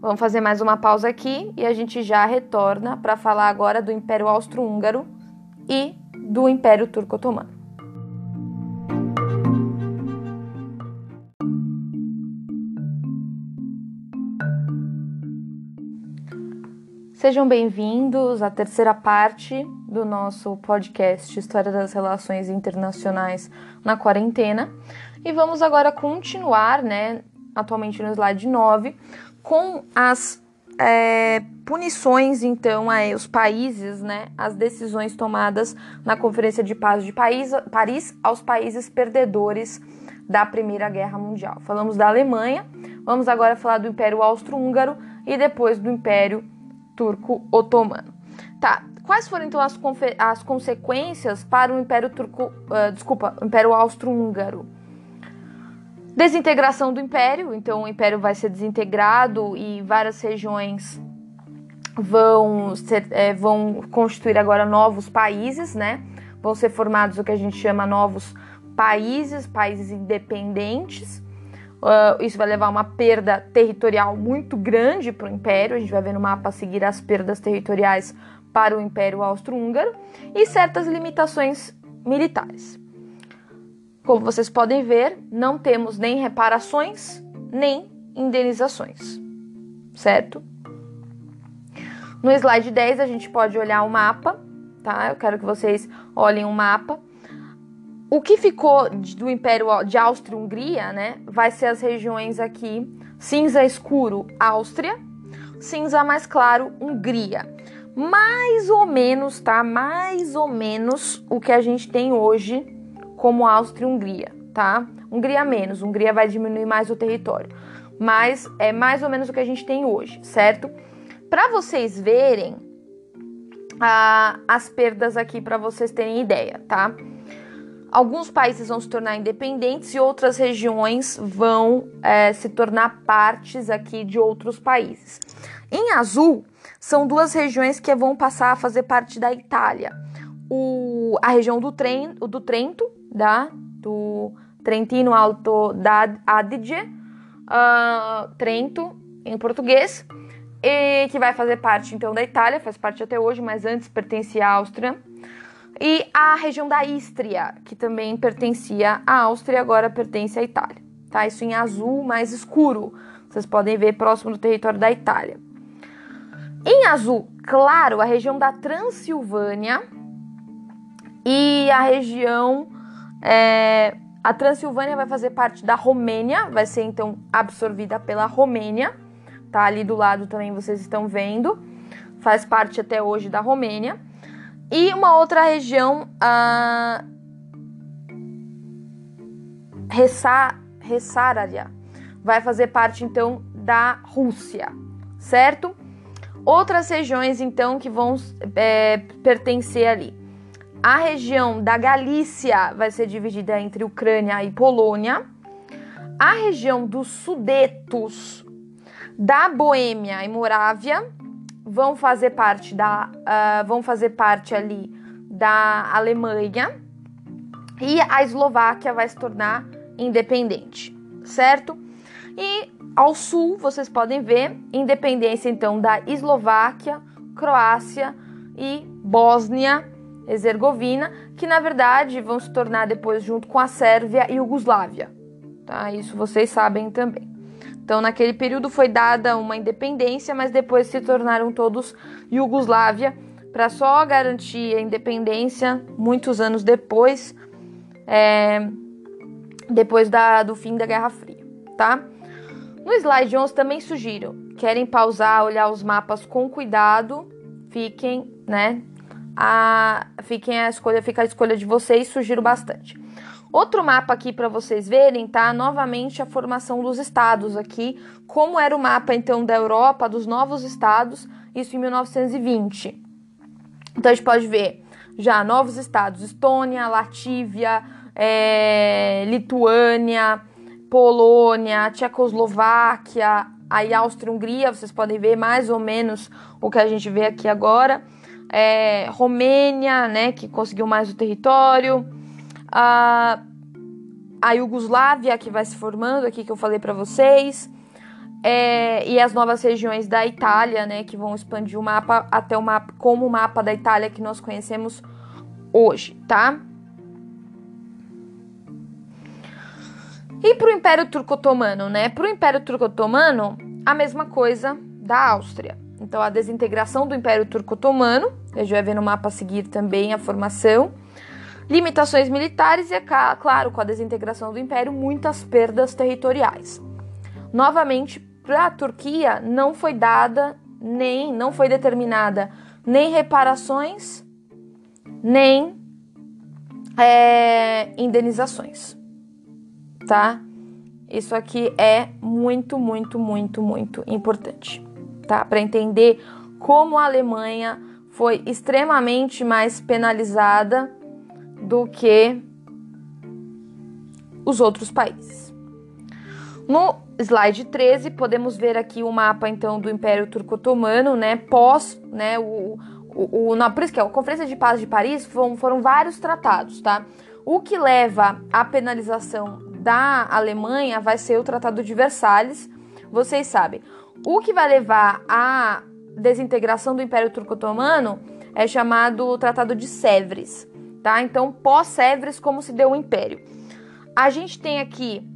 Vamos fazer mais uma pausa aqui e a gente já retorna para falar agora do Império Austro-Húngaro e do Império Turco-Otomano. Sejam bem-vindos à terceira parte do nosso podcast História das Relações Internacionais na Quarentena. E vamos agora continuar, né, atualmente no slide 9, com as é, punições, então, os países, né, as decisões tomadas na Conferência de Paz de Paris, Paris aos países perdedores da Primeira Guerra Mundial. Falamos da Alemanha, vamos agora falar do Império Austro-Húngaro e depois do Império turco-otomano. Tá, quais foram então as, as, consequências para o Império Turco, uh, desculpa, Império Austro-Húngaro? Desintegração do império, então o império vai ser desintegrado e várias regiões vão, ser, é, vão constituir agora novos países, né? Vão ser formados o que a gente chama novos países, países independentes. Uh, isso vai levar a uma perda territorial muito grande para o império. A gente vai ver no mapa seguir as perdas territoriais para o Império Austro-Húngaro e certas limitações militares. Como vocês podem ver, não temos nem reparações nem indenizações, certo? No slide 10 a gente pode olhar o mapa, tá? Eu quero que vocês olhem o mapa. O que ficou do Império de Áustria-Hungria, né, vai ser as regiões aqui cinza escuro, Áustria, cinza mais claro, Hungria. Mais ou menos, tá? Mais ou menos o que a gente tem hoje como Áustria e Hungria, tá? Hungria menos, Hungria vai diminuir mais o território, mas é mais ou menos o que a gente tem hoje, certo? Para vocês verem ah, as perdas aqui, para vocês terem ideia, tá? Alguns países vão se tornar independentes e outras regiões vão é, se tornar partes aqui de outros países. Em azul, são duas regiões que vão passar a fazer parte da Itália. O, a região do, Trento, do Trento da, do Trentino Alto da Adige, uh, Trento em português, e que vai fazer parte então da Itália, faz parte até hoje, mas antes pertencia à Áustria. E a região da Istria, que também pertencia à Áustria, agora pertence à Itália. Tá? Isso em azul mais escuro. Vocês podem ver próximo do território da Itália. Em azul claro, a região da Transilvânia a região é, a Transilvânia vai fazer parte da Romênia, vai ser então absorvida pela Romênia, tá ali do lado também vocês estão vendo, faz parte até hoje da Romênia. E uma outra região, a Ressarária, vai fazer parte então da Rússia, certo? Outras regiões então que vão é, pertencer ali. A região da Galícia vai ser dividida entre Ucrânia e Polônia. A região dos Sudetos, da Boêmia e Morávia vão fazer parte da uh, vão fazer parte ali da Alemanha e a Eslováquia vai se tornar independente, certo? E ao sul vocês podem ver independência então da Eslováquia, Croácia e Bósnia Herzegovina, que na verdade vão se tornar depois junto com a Sérvia e Iugoslávia. Tá? Isso vocês sabem também. Então, naquele período foi dada uma independência, mas depois se tornaram todos Iugoslávia para só garantir a independência muitos anos depois, é, depois da, do fim da Guerra Fria, tá? No slide 11 também sugiro, querem pausar, olhar os mapas com cuidado, fiquem, né, a, fiquem a escolha, fica a escolha de vocês, sugiro bastante. Outro mapa aqui para vocês verem, tá? Novamente a formação dos estados aqui, como era o mapa então da Europa, dos novos estados, isso em 1920. Então a gente pode ver já novos estados: Estônia, Latívia, é, Lituânia, Polônia, Tchecoslováquia, aí Áustria-Hungria. Vocês podem ver mais ou menos o que a gente vê aqui agora é, Romênia, né, que conseguiu mais o território, a, a Iugoslávia, que vai se formando aqui, que eu falei para vocês, é, e as novas regiões da Itália, né, que vão expandir o mapa até o mapa, como o mapa da Itália que nós conhecemos hoje, tá? E para o Império Turco-Otomano, né? Para o Império Turco-Otomano, a mesma coisa da Áustria. Então, a desintegração do Império Turco-Otomano, a gente vai ver no mapa a seguir também a formação. Limitações militares e, claro, com a desintegração do Império, muitas perdas territoriais. Novamente, para a Turquia não foi dada nem, não foi determinada nem reparações, nem é, indenizações, tá? Isso aqui é muito, muito, muito, muito importante tá? Para entender como a Alemanha foi extremamente mais penalizada do que os outros países. No slide 13, podemos ver aqui o mapa então do Império Turco-Otomano, né, pós, né, o, o, o, na, por isso que é, a Conferência de Paz de Paris foram, foram vários tratados, tá? O que leva à penalização da Alemanha vai ser o Tratado de Versalhes, vocês sabem. O que vai levar à desintegração do Império Turco-Otomano é chamado Tratado de Sèvres, tá? Então, pós-Sèvres, como se deu o Império. A gente tem aqui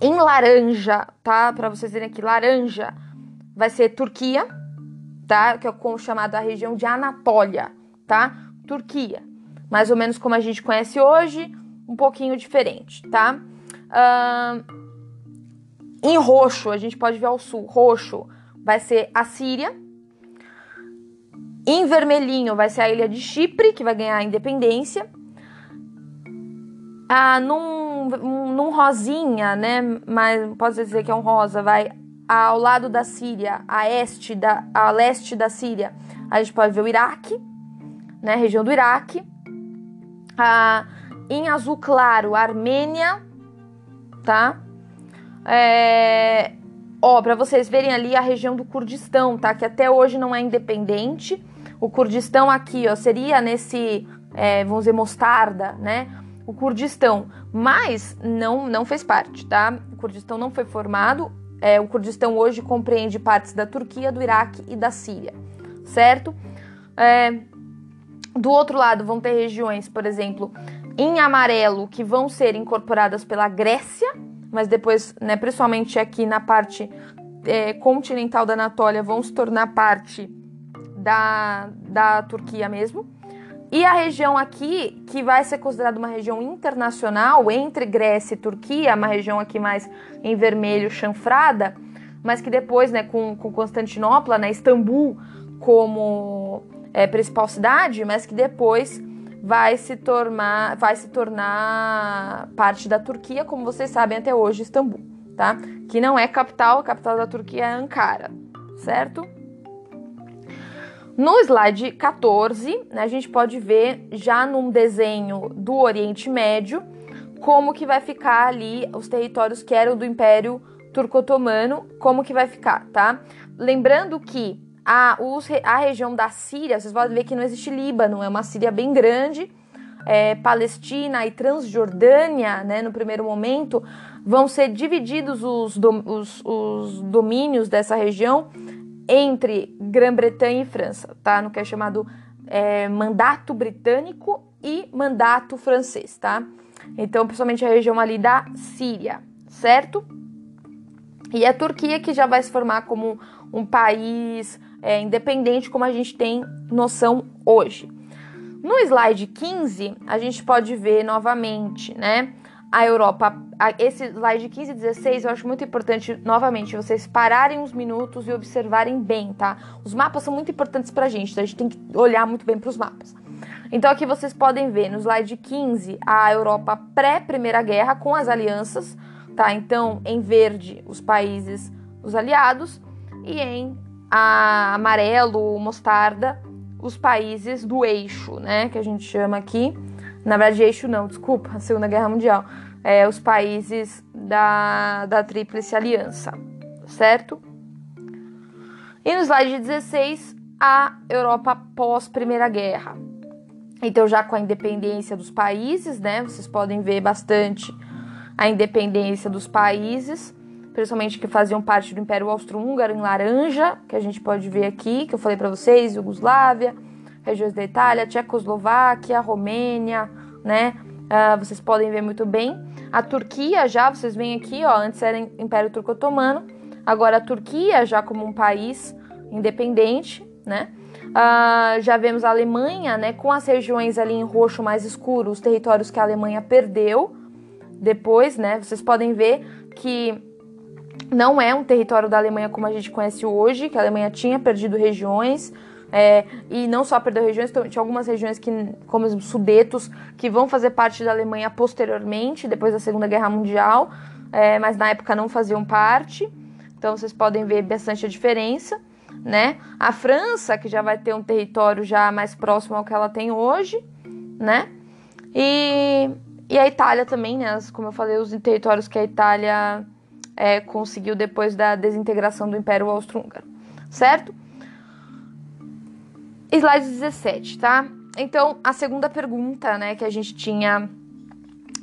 em laranja, tá? Para vocês verem aqui, laranja vai ser Turquia, tá? Que é como chamada a região de Anatólia, tá? Turquia. Mais ou menos como a gente conhece hoje, um pouquinho diferente, tá? Uh, em roxo, a gente pode ver ao sul, roxo vai ser a Síria. Em vermelhinho vai ser a ilha de Chipre, que vai ganhar a independência. Ah, num, num rosinha, né? Mas pode dizer que é um rosa, vai ao lado da Síria, a este da, a leste da Síria, a gente pode ver o Iraque, né? Região do Iraque. Ah, em azul claro, a Armênia, tá? É, ó, para vocês verem ali a região do Kurdistão, tá? Que até hoje não é independente. O Kurdistão aqui, ó, seria nesse, é, vamos dizer, mostarda, né? O Kurdistão, mas não, não fez parte, tá? O Kurdistão não foi formado. É, o Kurdistão hoje compreende partes da Turquia, do Iraque e da Síria, certo? É, do outro lado, vão ter regiões, por exemplo, em amarelo, que vão ser incorporadas pela Grécia, mas depois, né, principalmente aqui na parte é, continental da Anatólia, vão se tornar parte da, da Turquia mesmo. E a região aqui, que vai ser considerada uma região internacional entre Grécia e Turquia, uma região aqui mais em vermelho chanfrada, mas que depois, né, com, com Constantinopla, né, Istambul como é, principal cidade, mas que depois vai se tornar, vai se tornar parte da Turquia, como vocês sabem até hoje, Istambul, tá? Que não é capital, a capital da Turquia é Ankara, certo? No slide 14, né, a gente pode ver já num desenho do Oriente Médio como que vai ficar ali os territórios que eram do Império Turco-Otomano, como que vai ficar, tá? Lembrando que a, os, a região da Síria, vocês podem ver que não existe Líbano, é uma Síria bem grande. É, Palestina e Transjordânia, né, no primeiro momento, vão ser divididos os, os, os domínios dessa região entre Grã-Bretanha e França, tá? No que é chamado é, mandato britânico e mandato francês, tá? Então, principalmente a região ali da Síria, certo? E a Turquia que já vai se formar como um país é, independente como a gente tem noção hoje. No slide 15, a gente pode ver novamente, né? A Europa, esse slide 15 e 16, eu acho muito importante, novamente, vocês pararem uns minutos e observarem bem, tá? Os mapas são muito importantes pra gente, então a gente tem que olhar muito bem para os mapas. Então aqui vocês podem ver no slide 15 a Europa pré-Primeira Guerra com as alianças, tá? Então, em verde, os países, os aliados, e em a amarelo, mostarda, os países do eixo, né? Que a gente chama aqui. Na verdade, eixo não, desculpa, a Segunda Guerra Mundial. É, os países da, da Tríplice Aliança, certo? E no slide 16, a Europa pós-Primeira Guerra. Então, já com a independência dos países, né? Vocês podem ver bastante a independência dos países principalmente que faziam parte do Império Austro-Húngaro em laranja, que a gente pode ver aqui, que eu falei para vocês, Iugoslávia, regiões da Itália, Tchecoslováquia, Romênia, né? Uh, vocês podem ver muito bem. A Turquia já, vocês veem aqui, ó, antes era Império Turco-Otomano, agora a Turquia já como um país independente, né? Uh, já vemos a Alemanha, né, com as regiões ali em roxo mais escuro, os territórios que a Alemanha perdeu depois, né? Vocês podem ver que não é um território da Alemanha como a gente conhece hoje, que a Alemanha tinha perdido regiões, é, e não só perdeu regiões, tinha algumas regiões que, como os Sudetos, que vão fazer parte da Alemanha posteriormente, depois da Segunda Guerra Mundial, é, mas na época não faziam parte. Então vocês podem ver bastante a diferença, né? A França, que já vai ter um território já mais próximo ao que ela tem hoje, né? E, e a Itália também, né? Como eu falei, os territórios que a Itália é, conseguiu depois da desintegração do Império Austro-Húngaro, certo? Slide 17, tá? Então, a segunda pergunta, né, que a gente tinha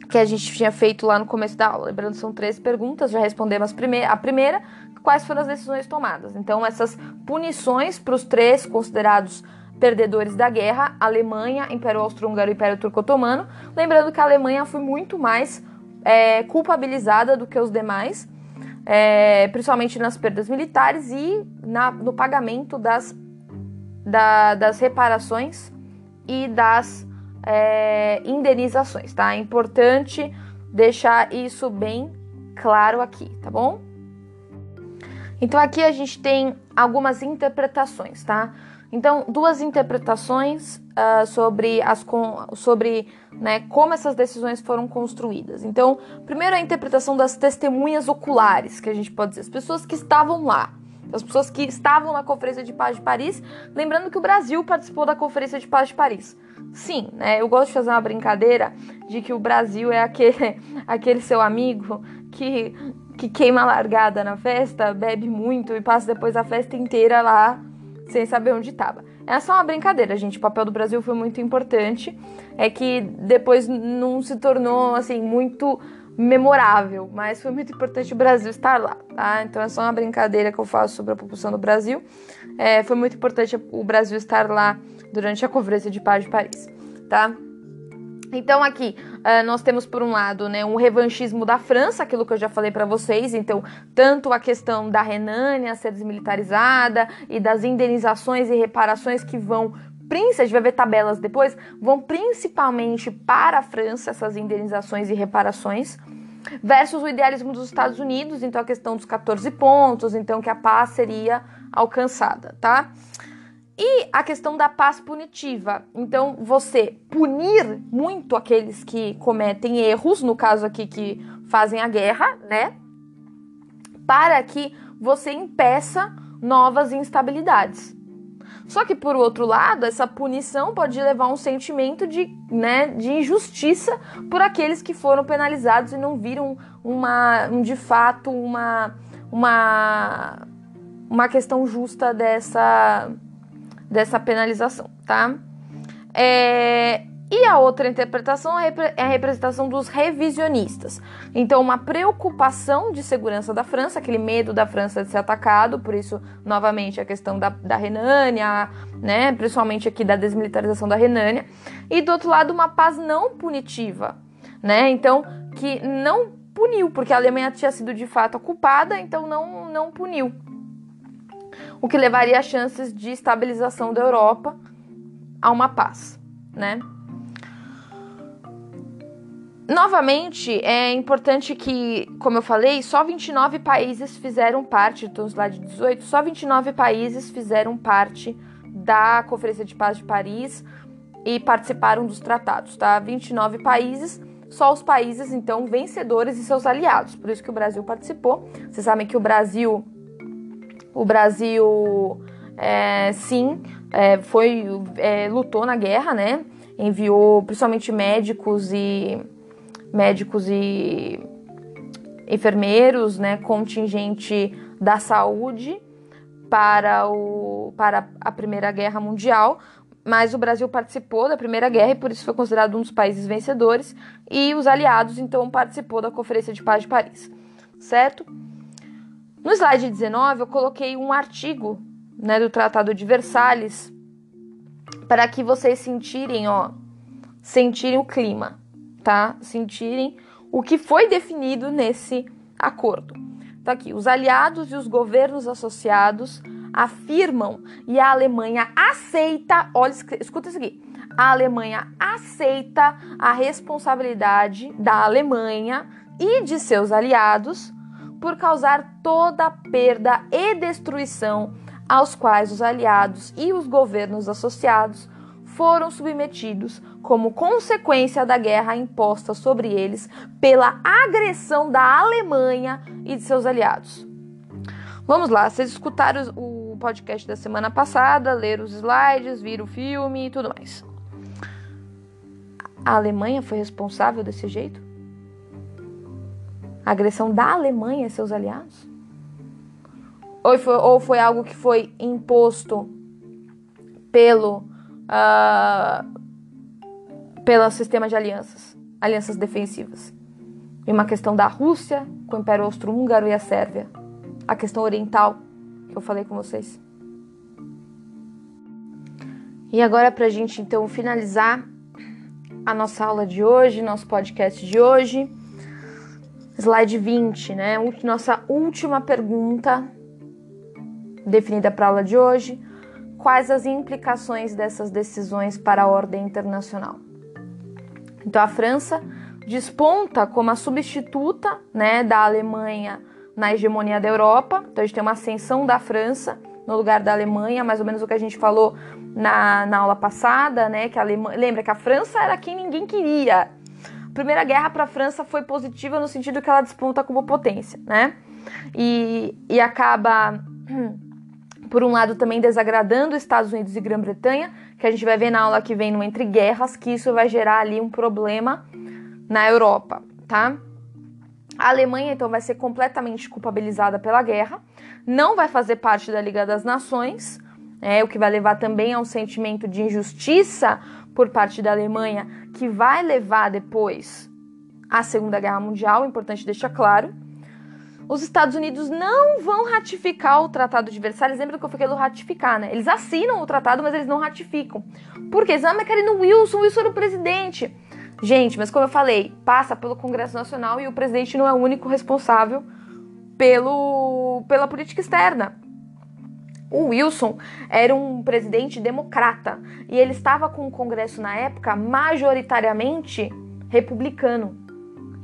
que a gente tinha feito lá no começo da aula, lembrando são três perguntas, já respondemos a primeira, quais foram as decisões tomadas. Então, essas punições para os três considerados perdedores da guerra, Alemanha, Império Austro-Húngaro e Império Turco-Otomano, lembrando que a Alemanha foi muito mais é, culpabilizada do que os demais, é, principalmente nas perdas militares e na, no pagamento das, da, das reparações e das é, indenizações, tá? É importante deixar isso bem claro aqui, tá bom? Então aqui a gente tem algumas interpretações, tá? Então, duas interpretações uh, sobre, as, sobre né, como essas decisões foram construídas. Então, primeiro a interpretação das testemunhas oculares, que a gente pode dizer, as pessoas que estavam lá, as pessoas que estavam na Conferência de Paz de Paris, lembrando que o Brasil participou da Conferência de Paz de Paris. Sim, né, eu gosto de fazer uma brincadeira de que o Brasil é aquele, aquele seu amigo que, que queima a largada na festa, bebe muito e passa depois a festa inteira lá sem saber onde estava. É só uma brincadeira, gente. O papel do Brasil foi muito importante. É que depois não se tornou assim muito memorável, mas foi muito importante o Brasil estar lá, tá? Então é só uma brincadeira que eu faço sobre a população do Brasil. É, foi muito importante o Brasil estar lá durante a Conferência de Paz de Paris, tá? Então aqui uh, nós temos por um lado, né, um revanchismo da França, aquilo que eu já falei para vocês. Então tanto a questão da Renânia ser desmilitarizada e das indenizações e reparações que vão a gente vai ver tabelas depois, vão principalmente para a França essas indenizações e reparações, versus o idealismo dos Estados Unidos, então a questão dos 14 pontos, então que a paz seria alcançada, tá? E a questão da paz punitiva. Então, você punir muito aqueles que cometem erros, no caso aqui que fazem a guerra, né? Para que você impeça novas instabilidades. Só que por outro lado, essa punição pode levar a um sentimento de, né, de injustiça por aqueles que foram penalizados e não viram uma, um, de fato uma, uma, uma questão justa dessa dessa penalização, tá? É, e a outra interpretação é, é a representação dos revisionistas. Então, uma preocupação de segurança da França, aquele medo da França de ser atacado, por isso, novamente, a questão da, da Renânia, né, principalmente aqui da desmilitarização da Renânia. E do outro lado, uma paz não punitiva, né? Então, que não puniu, porque a Alemanha tinha sido de fato ocupada, então não, não puniu o que levaria a chances de estabilização da Europa a uma paz, né? Novamente, é importante que, como eu falei, só 29 países fizeram parte, então slide 18, só 29 países fizeram parte da Conferência de Paz de Paris e participaram dos tratados, tá? 29 países, só os países, então, vencedores e seus aliados. Por isso que o Brasil participou. Vocês sabem que o Brasil o Brasil, é, sim, é, foi é, lutou na guerra, né? Enviou principalmente médicos e médicos e enfermeiros, né? Contingente da saúde para o para a Primeira Guerra Mundial. Mas o Brasil participou da Primeira Guerra e por isso foi considerado um dos países vencedores. E os aliados, então, participou da Conferência de Paz de Paris, certo? No slide 19, eu coloquei um artigo né, do Tratado de Versalhes para que vocês sentirem, ó, sentirem o clima, tá? Sentirem o que foi definido nesse acordo. Tá aqui, os aliados e os governos associados afirmam e a Alemanha aceita, olha, escuta isso aqui. A Alemanha aceita a responsabilidade da Alemanha e de seus aliados por causar toda a perda e destruição aos quais os aliados e os governos associados foram submetidos como consequência da guerra imposta sobre eles pela agressão da Alemanha e de seus aliados. Vamos lá, vocês escutaram o podcast da semana passada, leram os slides, viram o filme e tudo mais. A Alemanha foi responsável desse jeito? A agressão da Alemanha e seus aliados? Ou foi, ou foi algo que foi imposto pelo, uh, pelo sistema de alianças, alianças defensivas? E uma questão da Rússia com o Império Austro-Húngaro e a Sérvia. A questão oriental que eu falei com vocês. E agora, para a gente então finalizar a nossa aula de hoje, nosso podcast de hoje, slide 20, né? Nossa última pergunta definida para a aula de hoje: quais as implicações dessas decisões para a ordem internacional? Então, a França desponta como a substituta né, da Alemanha na hegemonia da Europa. Então, a gente tem uma ascensão da França no lugar da Alemanha, mais ou menos o que a gente falou na, na aula passada, né? Que a Alemanha, lembra que a França era quem ninguém queria. Primeira Guerra para a França foi positiva no sentido que ela desponta como potência, né? E, e acaba por um lado, também desagradando Estados Unidos e Grã-Bretanha, que a gente vai ver na aula que vem no Entre Guerras, que isso vai gerar ali um problema na Europa, tá? A Alemanha, então, vai ser completamente culpabilizada pela guerra, não vai fazer parte da Liga das Nações, é, o que vai levar também a um sentimento de injustiça por parte da Alemanha, que vai levar depois à Segunda Guerra Mundial, importante deixar claro os Estados Unidos não vão ratificar o Tratado de Versalhes. Lembra que eu falei do ratificar, né? Eles assinam o tratado, mas eles não ratificam. Por quê? Mas querem no Wilson, Wilson era o presidente. Gente, mas como eu falei, passa pelo Congresso Nacional e o presidente não é o único responsável pelo, pela política externa. O Wilson era um presidente democrata e ele estava com o Congresso na época majoritariamente republicano.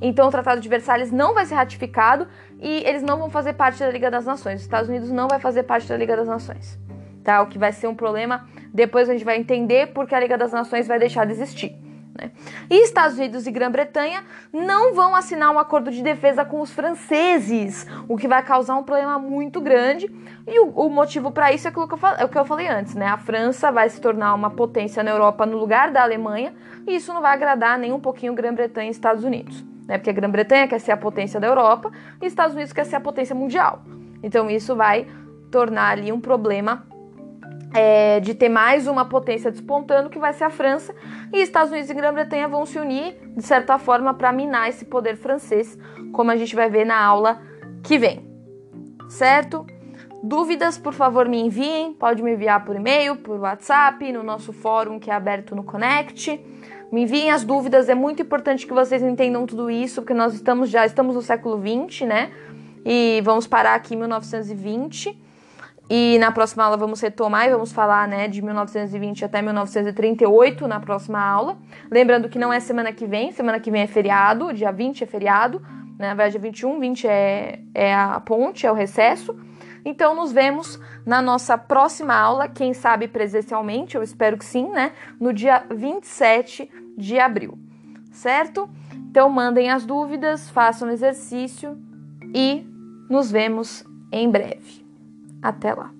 Então o Tratado de Versalhes não vai ser ratificado e eles não vão fazer parte da Liga das Nações. Os Estados Unidos não vai fazer parte da Liga das Nações. Tá? O que vai ser um problema, depois a gente vai entender porque a Liga das Nações vai deixar de existir. Né? E Estados Unidos e Grã-Bretanha não vão assinar um acordo de defesa com os franceses, o que vai causar um problema muito grande. E o, o motivo para isso é, que eu, é o que eu falei antes, né? A França vai se tornar uma potência na Europa no lugar da Alemanha, e isso não vai agradar nem um pouquinho Grã-Bretanha e Estados Unidos né? Porque a Grã-Bretanha quer ser a potência da Europa e os Estados Unidos quer ser a potência mundial. Então isso vai tornar ali um problema é, de ter mais uma potência despontando, que vai ser a França, e Estados Unidos e Grã-Bretanha vão se unir, de certa forma, para minar esse poder francês, como a gente vai ver na aula que vem. Certo? Dúvidas, por favor, me enviem. Pode me enviar por e-mail, por WhatsApp, no nosso fórum que é aberto no Connect. Me enviem as dúvidas, é muito importante que vocês entendam tudo isso, porque nós estamos já estamos no século 20, né? E vamos parar aqui em 1920. E na próxima aula vamos retomar e vamos falar, né, de 1920 até 1938 na próxima aula. Lembrando que não é semana que vem, semana que vem é feriado, dia 20 é feriado, né? Na verdade, 21, 20 é, é a ponte, é o recesso. Então, nos vemos na nossa próxima aula, quem sabe presencialmente, eu espero que sim, né? No dia 27 de abril, certo? Então, mandem as dúvidas, façam exercício e nos vemos em breve. Até lá!